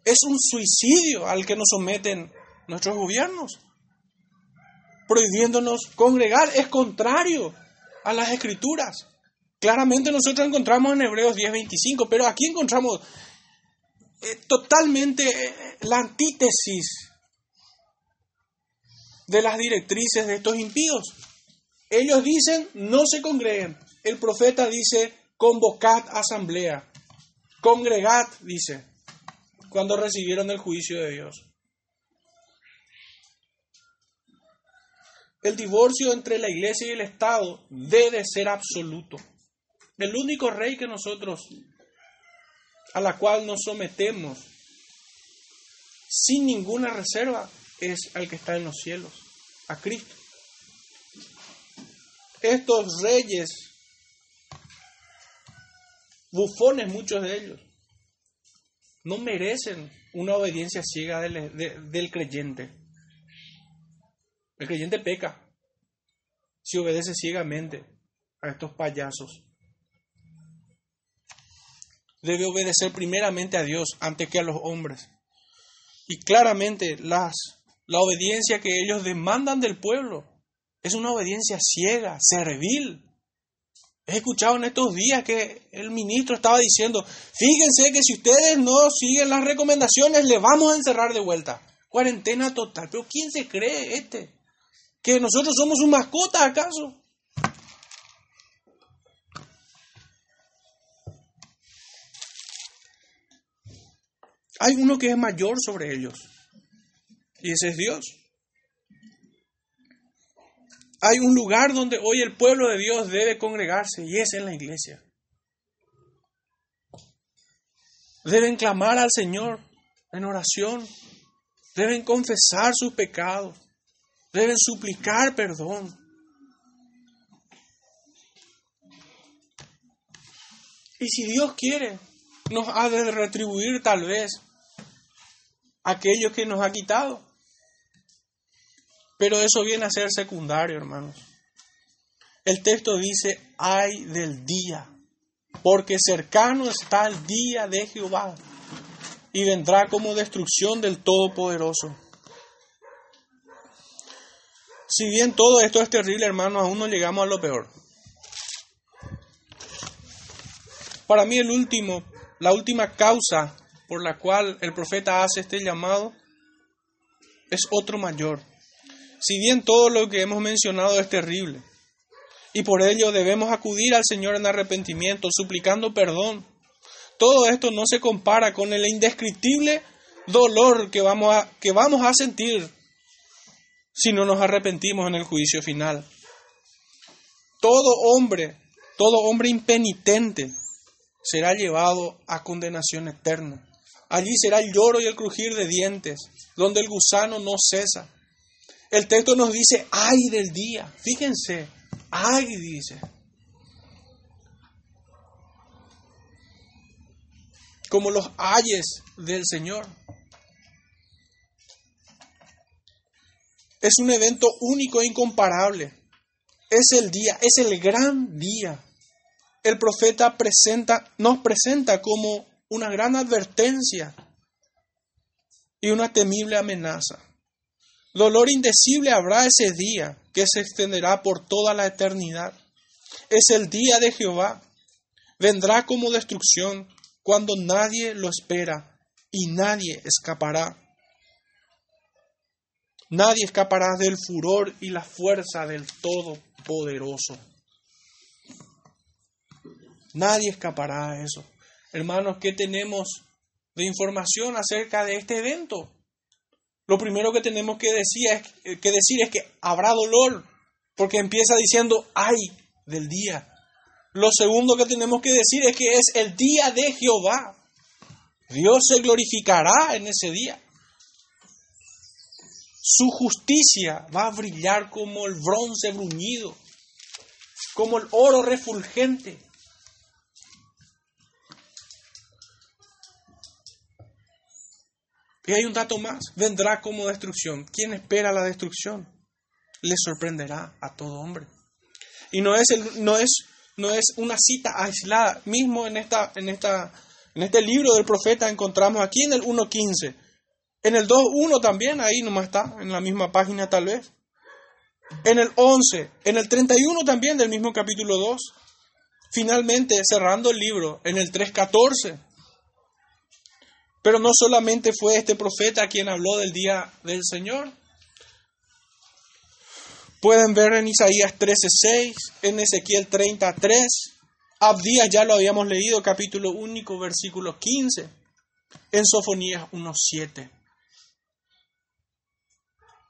Es un suicidio al que nos someten nuestros gobiernos. Prohibiéndonos congregar es contrario a las escrituras. Claramente nosotros encontramos en Hebreos 10:25, pero aquí encontramos eh, totalmente eh, la antítesis de las directrices de estos impíos. Ellos dicen, no se congreguen. El profeta dice, convocad asamblea. Congregad, dice, cuando recibieron el juicio de Dios. El divorcio entre la iglesia y el Estado debe ser absoluto. El único rey que nosotros a la cual nos sometemos sin ninguna reserva es al que está en los cielos. a Cristo. Estos reyes, bufones muchos de ellos, no merecen una obediencia ciega del, del creyente. El creyente peca si obedece ciegamente a estos payasos. Debe obedecer primeramente a Dios antes que a los hombres. Y claramente las, la obediencia que ellos demandan del pueblo es una obediencia ciega, servil. He escuchado en estos días que el ministro estaba diciendo, fíjense que si ustedes no siguen las recomendaciones, le vamos a encerrar de vuelta. Cuarentena total. Pero ¿quién se cree este? ¿Que nosotros somos un mascota acaso? Hay uno que es mayor sobre ellos. Y ese es Dios. Hay un lugar donde hoy el pueblo de Dios debe congregarse y es en la iglesia. Deben clamar al Señor en oración. Deben confesar sus pecados. Deben suplicar perdón. Y si Dios quiere, nos ha de retribuir tal vez aquello que nos ha quitado. Pero eso viene a ser secundario, hermanos. El texto dice, ay del día, porque cercano está el día de Jehová y vendrá como destrucción del Todopoderoso. Si bien todo esto es terrible, hermanos, aún no llegamos a lo peor. Para mí el último, la última causa por la cual el profeta hace este llamado es otro mayor. Si bien todo lo que hemos mencionado es terrible, y por ello debemos acudir al Señor en arrepentimiento, suplicando perdón, todo esto no se compara con el indescriptible dolor que vamos a, que vamos a sentir si no nos arrepentimos en el juicio final. Todo hombre, todo hombre impenitente será llevado a condenación eterna. Allí será el lloro y el crujir de dientes, donde el gusano no cesa. El texto nos dice, ay del día. Fíjense, ay dice. Como los ayes del Señor. Es un evento único e incomparable. Es el día, es el gran día. El profeta presenta, nos presenta como una gran advertencia y una temible amenaza. Dolor indecible habrá ese día que se extenderá por toda la eternidad. Es el día de Jehová. Vendrá como destrucción cuando nadie lo espera y nadie escapará. Nadie escapará del furor y la fuerza del Todopoderoso. Nadie escapará a eso. Hermanos, ¿qué tenemos de información acerca de este evento? Lo primero que tenemos que decir, es, eh, que decir es que habrá dolor, porque empieza diciendo, ay del día. Lo segundo que tenemos que decir es que es el día de Jehová. Dios se glorificará en ese día. Su justicia va a brillar como el bronce bruñido, como el oro refulgente. Y hay un dato más, vendrá como destrucción. ¿Quién espera la destrucción? Le sorprenderá a todo hombre. Y no es, no es, no es una cita aislada. Mismo en, esta, en, esta, en este libro del profeta encontramos aquí en el 1.15. En el 2.1 también, ahí nomás está, en la misma página tal vez. En el 11, en el 31 también del mismo capítulo 2. Finalmente, cerrando el libro, en el 3.14 pero no solamente fue este profeta quien habló del día del Señor. Pueden ver en Isaías 13:6, en Ezequiel 33, Abdías ya lo habíamos leído, capítulo único, versículo 15, en Sofonías 1:7.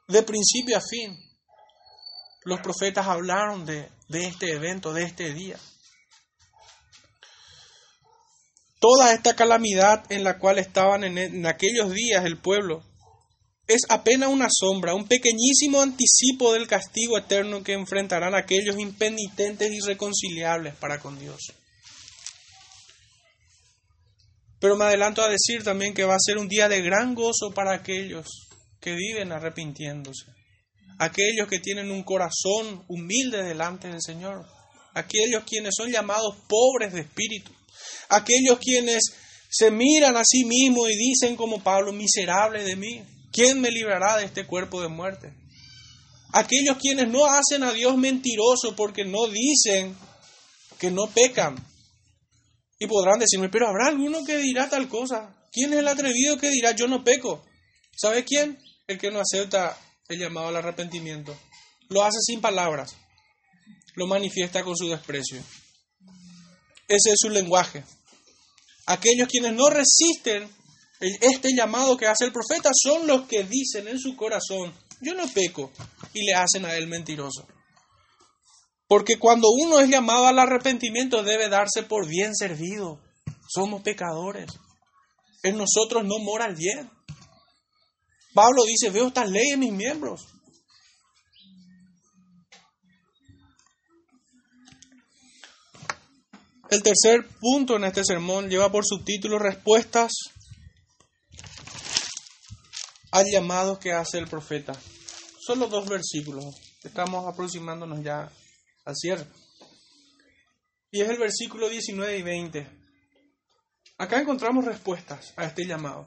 De principio a fin, los profetas hablaron de, de este evento, de este día. Toda esta calamidad en la cual estaban en, aquellos días el pueblo es apenas una sombra, un pequeñísimo anticipo del castigo eterno que enfrentarán aquellos impenitentes y irreconciliables para con Dios. Pero me adelanto a decir también que va a ser un día de gran gozo para aquellos que viven arrepintiéndose, aquellos que tienen un corazón humilde delante del Señor, aquellos quienes son llamados pobres de espíritu, aquellos quienes se miran a sí mismos y dicen como Pablo, miserable de mí, ¿quién me librará de este cuerpo de muerte? Aquellos quienes no hacen a Dios mentiroso porque no dicen que no pecan. Y podrán decirme, pero habrá alguno que dirá tal cosa. ¿Quién es el atrevido que dirá yo no peco? ¿Sabe quién? El que no acepta el llamado al arrepentimiento. Lo hace sin palabras. Lo manifiesta con su desprecio. Ese es su lenguaje. Aquellos quienes no resisten este llamado que hace el profeta son los que dicen en su corazón, yo no peco, y le hacen a él mentiroso. Porque cuando uno es llamado al arrepentimiento debe darse por bien servido. Somos pecadores. En nosotros no mora el bien. Pablo dice, veo estas leyes en mis miembros. El tercer punto en este sermón lleva por subtítulo Respuestas al llamado que hace el profeta. Solo dos versículos. Estamos aproximándonos ya al cierre. Y es el versículo 19 y 20. Acá encontramos respuestas a este llamado.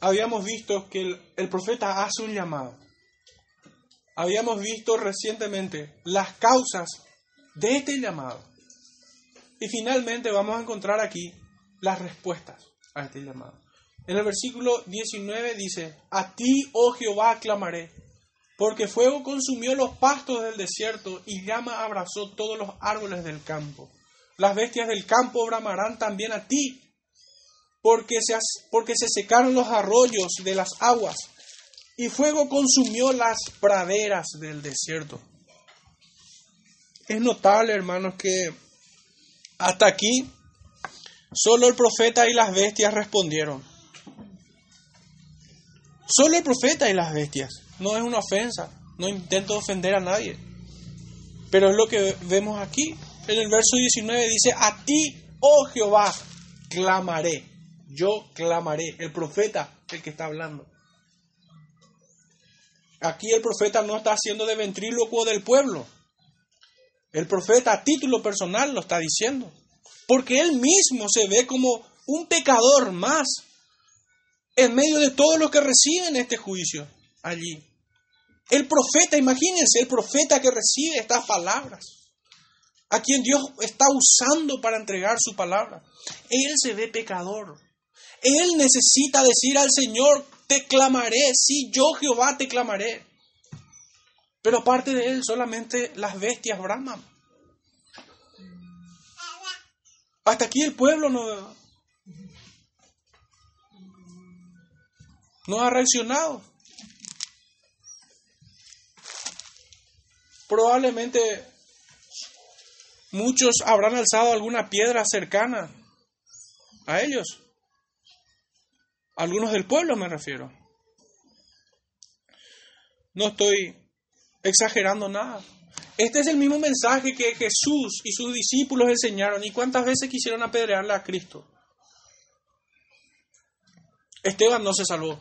Habíamos visto que el, el profeta hace un llamado. Habíamos visto recientemente las causas de este llamado. Y finalmente vamos a encontrar aquí las respuestas a este llamado. En el versículo 19 dice, a ti, oh Jehová, clamaré, porque fuego consumió los pastos del desierto y llama abrazó todos los árboles del campo. Las bestias del campo bramarán también a ti, porque se, porque se secaron los arroyos de las aguas, y fuego consumió las praderas del desierto. Es notable, hermanos, que hasta aquí, solo el profeta y las bestias respondieron. Solo el profeta y las bestias. No es una ofensa. No intento ofender a nadie. Pero es lo que vemos aquí. En el verso 19 dice, a ti, oh Jehová, clamaré. Yo clamaré. El profeta, el que está hablando. Aquí el profeta no está haciendo de ventrílocuo del pueblo. El profeta a título personal lo está diciendo, porque él mismo se ve como un pecador más en medio de todos los que reciben este juicio allí. El profeta, imagínense, el profeta que recibe estas palabras, a quien Dios está usando para entregar su palabra. Él se ve pecador. Él necesita decir al Señor, te clamaré, sí, yo Jehová te clamaré. Pero aparte de él, solamente las bestias braman. Hasta aquí el pueblo no, no ha reaccionado. Probablemente muchos habrán alzado alguna piedra cercana a ellos. Algunos del pueblo me refiero. No estoy exagerando nada. Este es el mismo mensaje que Jesús y sus discípulos enseñaron. ¿Y cuántas veces quisieron apedrearle a Cristo? Esteban no se salvó.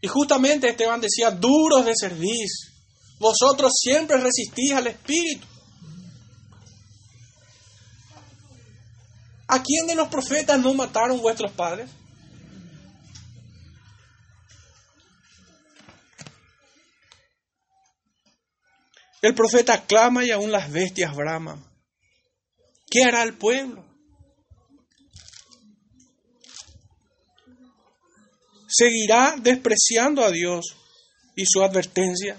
Y justamente Esteban decía, duros de servicio, vosotros siempre resistís al Espíritu. ¿A quién de los profetas no mataron vuestros padres? El profeta clama y aún las bestias braman. ¿Qué hará el pueblo? ¿Seguirá despreciando a Dios y su advertencia?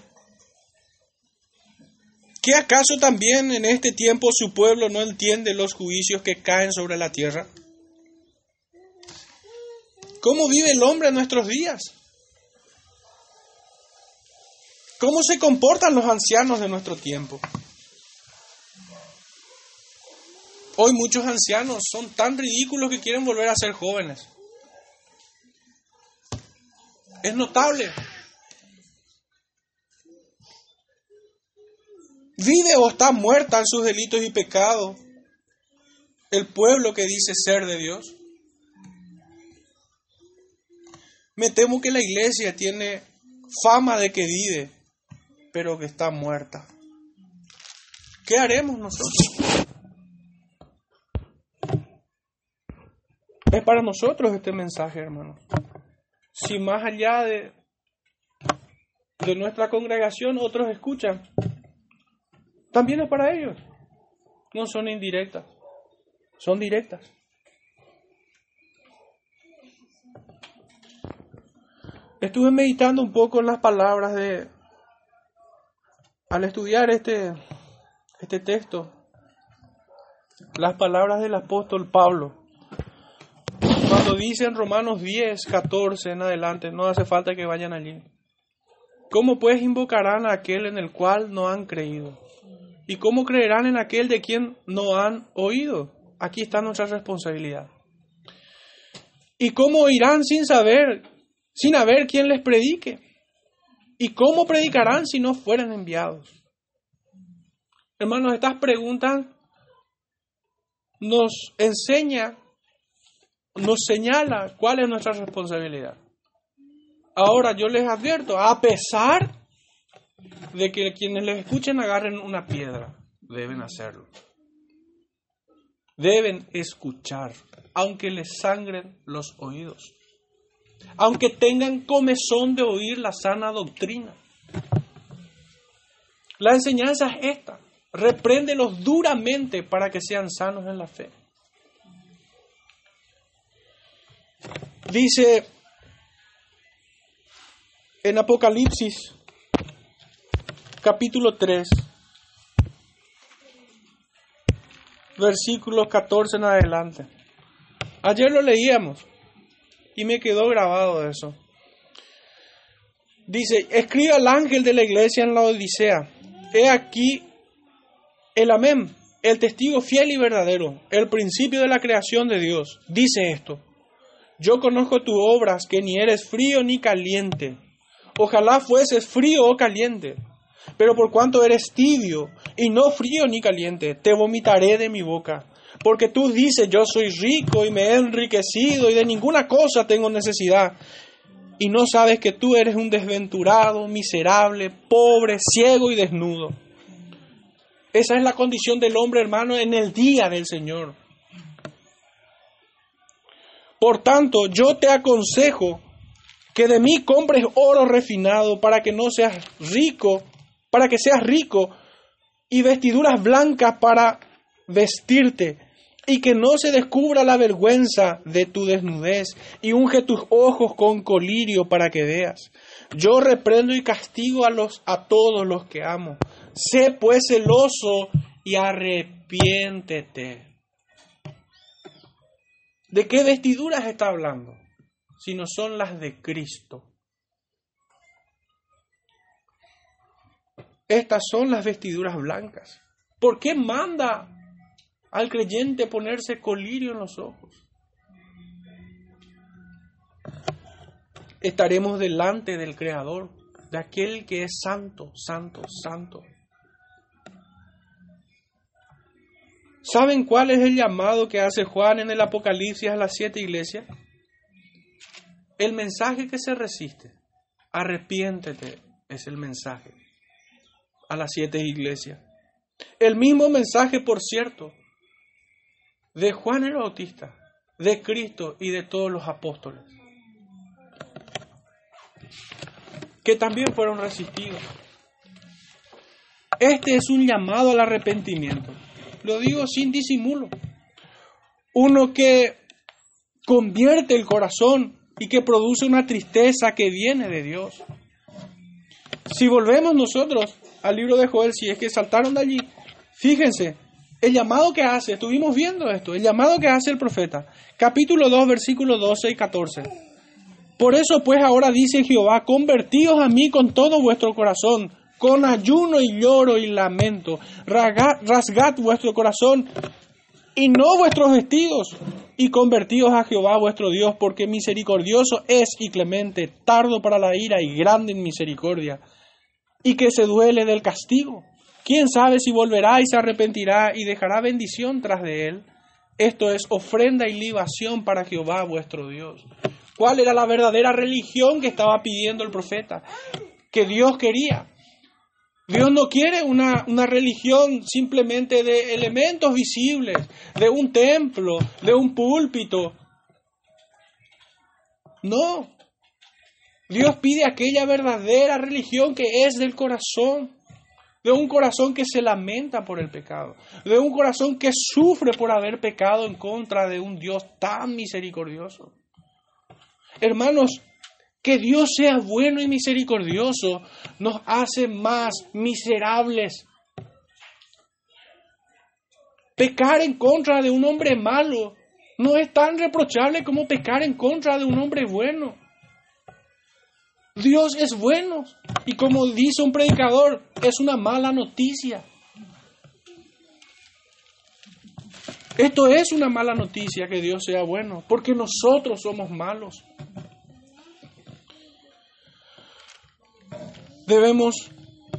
¿Qué acaso también en este tiempo su pueblo no entiende los juicios que caen sobre la tierra? ¿Cómo vive el hombre en nuestros días? ¿Cómo se comportan los ancianos de nuestro tiempo? Hoy muchos ancianos son tan ridículos que quieren volver a ser jóvenes. Es notable. ¿Vive o está muerta en sus delitos y pecados el pueblo que dice ser de Dios? Me temo que la iglesia tiene fama de que vive, pero que está muerta. ¿Qué haremos nosotros? Es para nosotros este mensaje, hermanos. Si más allá de, de nuestra congregación otros escuchan, también es para ellos. No son indirectas, son directas. Estuve meditando un poco en las palabras de, al estudiar este, este texto, las palabras del apóstol Pablo. Cuando dice en Romanos 10, 14 en adelante, no hace falta que vayan allí. ¿Cómo pues invocarán a aquel en el cual no han creído? ¿Y cómo creerán en aquel de quien no han oído? Aquí está nuestra responsabilidad. ¿Y cómo oirán sin saber sin haber quien les predique. ¿Y cómo predicarán si no fueran enviados? Hermanos, estas preguntas nos enseña, nos señala cuál es nuestra responsabilidad. Ahora yo les advierto, a pesar de que quienes les escuchen agarren una piedra, deben hacerlo. Deben escuchar, aunque les sangren los oídos aunque tengan comezón de oír la sana doctrina. La enseñanza es esta, repréndelos duramente para que sean sanos en la fe. Dice en Apocalipsis capítulo 3, versículos 14 en adelante. Ayer lo leíamos. Y me quedó grabado eso. Dice, escribe al ángel de la iglesia en la Odisea. He aquí el amén, el testigo fiel y verdadero, el principio de la creación de Dios. Dice esto, yo conozco tus obras, que ni eres frío ni caliente. Ojalá fueses frío o caliente. Pero por cuanto eres tibio y no frío ni caliente, te vomitaré de mi boca. Porque tú dices, yo soy rico y me he enriquecido y de ninguna cosa tengo necesidad. Y no sabes que tú eres un desventurado, miserable, pobre, ciego y desnudo. Esa es la condición del hombre, hermano, en el día del Señor. Por tanto, yo te aconsejo que de mí compres oro refinado para que no seas rico, para que seas rico, y vestiduras blancas para vestirte, y que no se descubra la vergüenza de tu desnudez, y unge tus ojos con colirio para que veas. Yo reprendo y castigo a los a todos los que amo. Sé pues celoso y arrepiéntete. ¿De qué vestiduras está hablando? Si no son las de Cristo. Estas son las vestiduras blancas. ¿Por qué manda al creyente ponerse colirio en los ojos. Estaremos delante del Creador, de aquel que es santo, santo, santo. ¿Saben cuál es el llamado que hace Juan en el Apocalipsis a las siete iglesias? El mensaje que se resiste. Arrepiéntete es el mensaje a las siete iglesias. El mismo mensaje, por cierto, de Juan el Bautista, de Cristo y de todos los apóstoles, que también fueron resistidos. Este es un llamado al arrepentimiento. Lo digo sin disimulo. Uno que convierte el corazón y que produce una tristeza que viene de Dios. Si volvemos nosotros al libro de Joel, si es que saltaron de allí, fíjense, el llamado que hace, estuvimos viendo esto, el llamado que hace el profeta, capítulo 2, versículos 12 y 14. Por eso pues ahora dice Jehová, convertíos a mí con todo vuestro corazón, con ayuno y lloro y lamento, rasgad, rasgad vuestro corazón y no vuestros vestidos, y convertíos a Jehová vuestro Dios, porque misericordioso es y clemente, tardo para la ira y grande en misericordia, y que se duele del castigo. ¿Quién sabe si volverá y se arrepentirá y dejará bendición tras de él? Esto es ofrenda y libación para Jehová vuestro Dios. ¿Cuál era la verdadera religión que estaba pidiendo el profeta? Que Dios quería. Dios no quiere una, una, religión simplemente de elementos visibles, de un templo, de un púlpito. No. Dios pide aquella verdadera religión que es del corazón, de un corazón que se lamenta por el pecado, de un corazón que sufre por haber pecado en contra de un Dios tan misericordioso. Hermanos, que Dios sea bueno y misericordioso nos hace más miserables. Pecar en contra de un hombre malo no es tan reprochable como pecar en contra de un hombre bueno. Dios es bueno y como dice un predicador, es una mala noticia. Esto es una mala noticia que Dios sea bueno, porque nosotros somos malos. debemos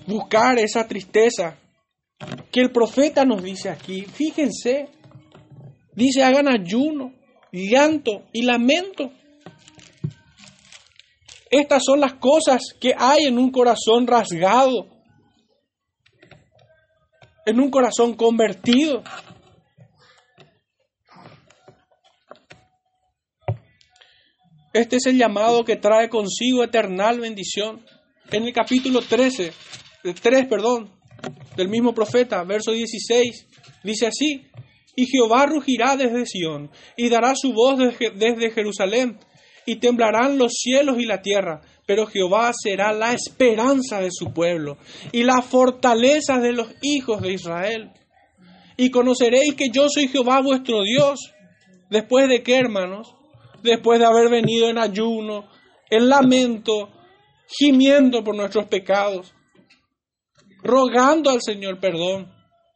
buscar esa tristeza que el profeta nos dice aquí. Fíjense, dice hagan ayuno, llanto y lamento. Estas son las cosas que hay en un corazón rasgado, en un corazón convertido. Este es el llamado que trae consigo eternal bendición en el capítulo 13, 3, perdón, del mismo profeta, verso 16, dice así, y Jehová rugirá desde Sión, y dará su voz desde Jerusalén, y temblarán los cielos y la tierra, pero Jehová será la esperanza de su pueblo, y la fortaleza de los hijos de Israel. Y conoceréis que yo soy Jehová vuestro Dios. Después de qué, hermanos? Después de haber venido en ayuno, en lamento, gimiendo por nuestros pecados, rogando al Señor perdón.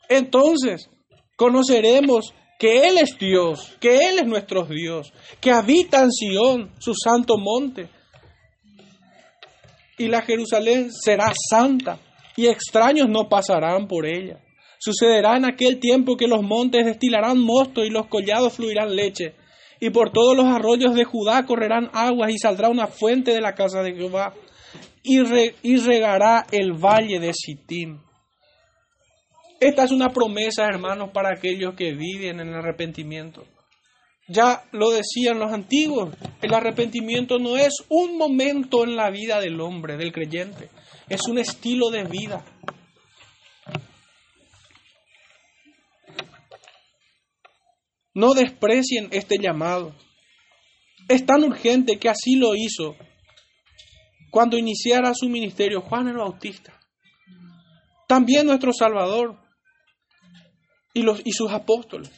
Entonces conoceremos que Él es Dios, que Él es nuestro Dios, que habita en Sión, su santo monte. Y la Jerusalén será santa y extraños no pasarán por ella. Sucederá en aquel tiempo que los montes destilarán mosto y los collados fluirán leche, y por todos los arroyos de Judá correrán aguas y saldrá una fuente de la casa de Jehová y, regará el valle de Sittim. Esta es una promesa, hermanos, para aquellos que viven en el arrepentimiento. Ya lo decían los antiguos, el arrepentimiento no es un momento en la vida del hombre, del creyente, es un estilo de vida. No desprecien este llamado. Es tan urgente que así lo hizo cuando iniciara su ministerio Juan el Bautista. También nuestro Salvador y, los, y sus apóstoles.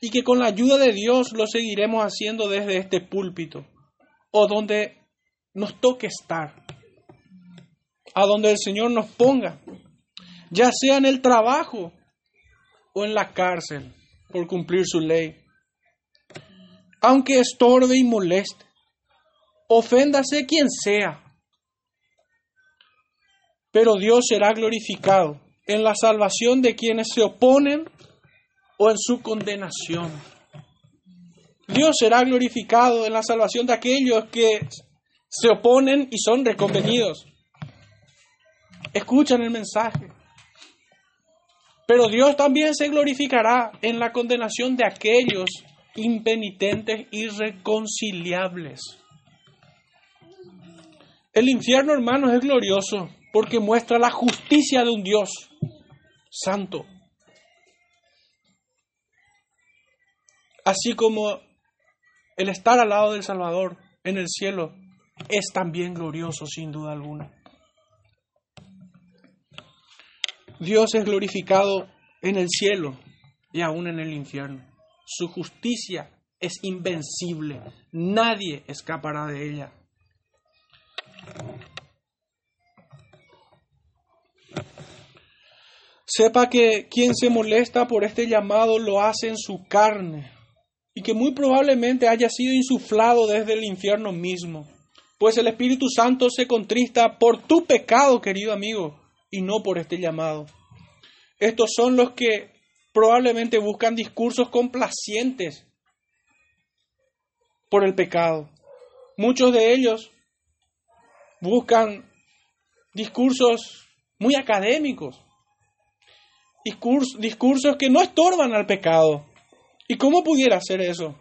Y que con la ayuda de Dios lo seguiremos haciendo desde este púlpito o donde nos toque estar, a donde el Señor nos ponga, ya sea en el trabajo o en la cárcel por cumplir su ley. Aunque estorbe y moleste, oféndase quien sea, pero Dios será glorificado en la salvación de quienes se oponen o en su condenación. Dios será glorificado en la salvación de aquellos que se oponen y son reconvenidos. Escuchan el mensaje. Pero Dios también se glorificará en la condenación de aquellos impenitentes y irreconciliables. El infierno, hermanos, es glorioso porque muestra la justicia de un Dios santo. Así como el estar al lado del Salvador en el cielo es también glorioso sin duda alguna. Dios es glorificado en el cielo y aún en el infierno. Su justicia es invencible. Nadie escapará de ella. Sepa que quien se molesta por este llamado lo hace en su carne y que muy probablemente haya sido insuflado desde el infierno mismo. Pues el Espíritu Santo se contrista por tu pecado, querido amigo, y no por este llamado. Estos son los que probablemente buscan discursos complacientes por el pecado. Muchos de ellos buscan discursos muy académicos, discursos que no estorban al pecado. ¿Y cómo pudiera ser eso?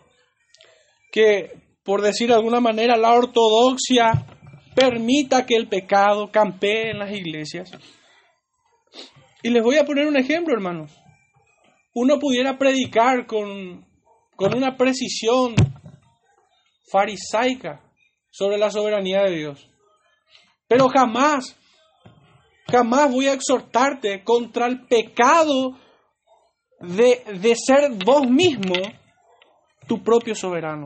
Que, por decir de alguna manera, la ortodoxia permita que el pecado campee en las iglesias. Y les voy a poner un ejemplo, hermanos. Uno pudiera predicar con, con una precisión farisaica sobre la soberanía de Dios. Pero jamás Jamás voy a exhortarte contra el pecado de, de ser vos mismo tu propio soberano.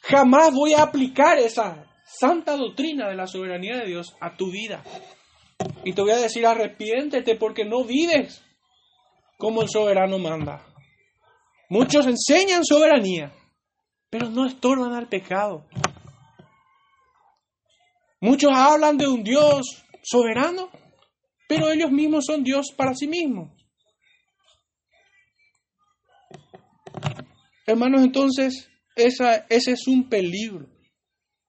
Jamás voy a aplicar esa santa doctrina de la soberanía de Dios a tu vida. Y te voy a decir, arrepiéntete porque no vives como el soberano manda. Muchos enseñan soberanía, pero no estorban al pecado. Muchos hablan de un Dios soberano, pero ellos mismos son Dios para sí mismos. Hermanos, entonces, ese es un peligro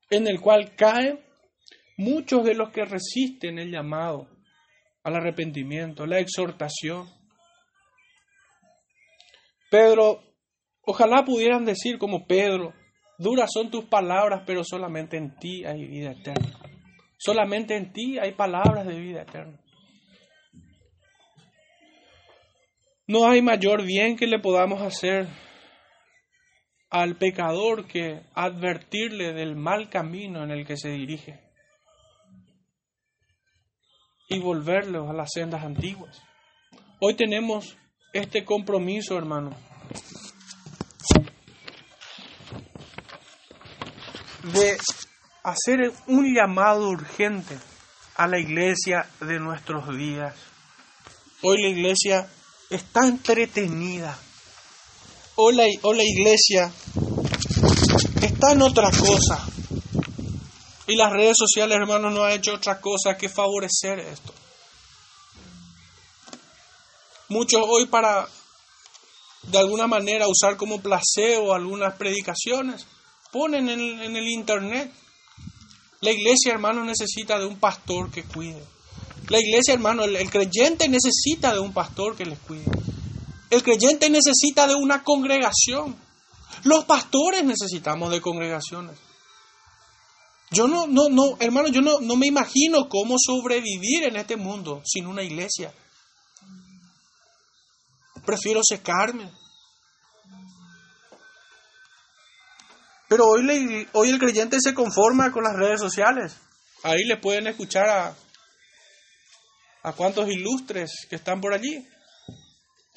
en el cual caen muchos de los que resisten el llamado al arrepentimiento, la exhortación. Pedro, ojalá pudieran decir como Pedro, duras son tus palabras, pero solamente en ti hay vida eterna. Solamente en ti hay palabras de vida eterna. No hay mayor bien que le podamos hacer al pecador que advertirle del mal camino en el que se dirige y volverlo a las sendas antiguas. Hoy tenemos este compromiso, hermano, de hacer un llamado urgente a la iglesia de nuestros días. Hoy la iglesia está entretenida. Hoy la, hoy la iglesia está en otra cosa. Y las redes sociales, hermanos, no han hecho otra cosa que favorecer esto. Muchos hoy para, de alguna manera, usar como placebo algunas predicaciones, ponen en, el internet la iglesia, hermano, necesita de un pastor que cuide. La iglesia, hermano, el, creyente necesita de un pastor que les cuide. El creyente necesita de una congregación. Los pastores necesitamos de congregaciones. Yo no, no, no, hermano, yo no, no me imagino cómo sobrevivir en este mundo sin una iglesia. Prefiero secarme. Pero hoy, hoy el creyente se conforma con las redes sociales. Ahí le pueden escuchar a, a cuantos ilustres que están por allí.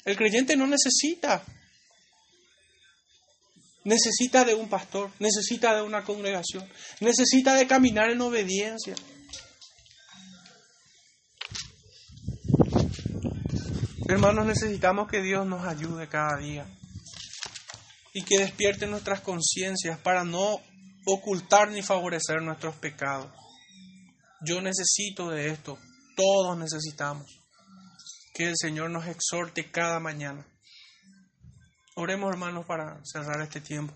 El creyente no necesita. Necesita de un pastor, necesita de una congregación, necesita de caminar en obediencia. Hermanos, necesitamos que Dios nos ayude cada día y que despierte nuestras conciencias para no ocultar ni favorecer nuestros pecados. Yo necesito de esto, todos necesitamos. Que el Señor nos exhorte cada mañana. Oremos hermanos para cerrar este tiempo.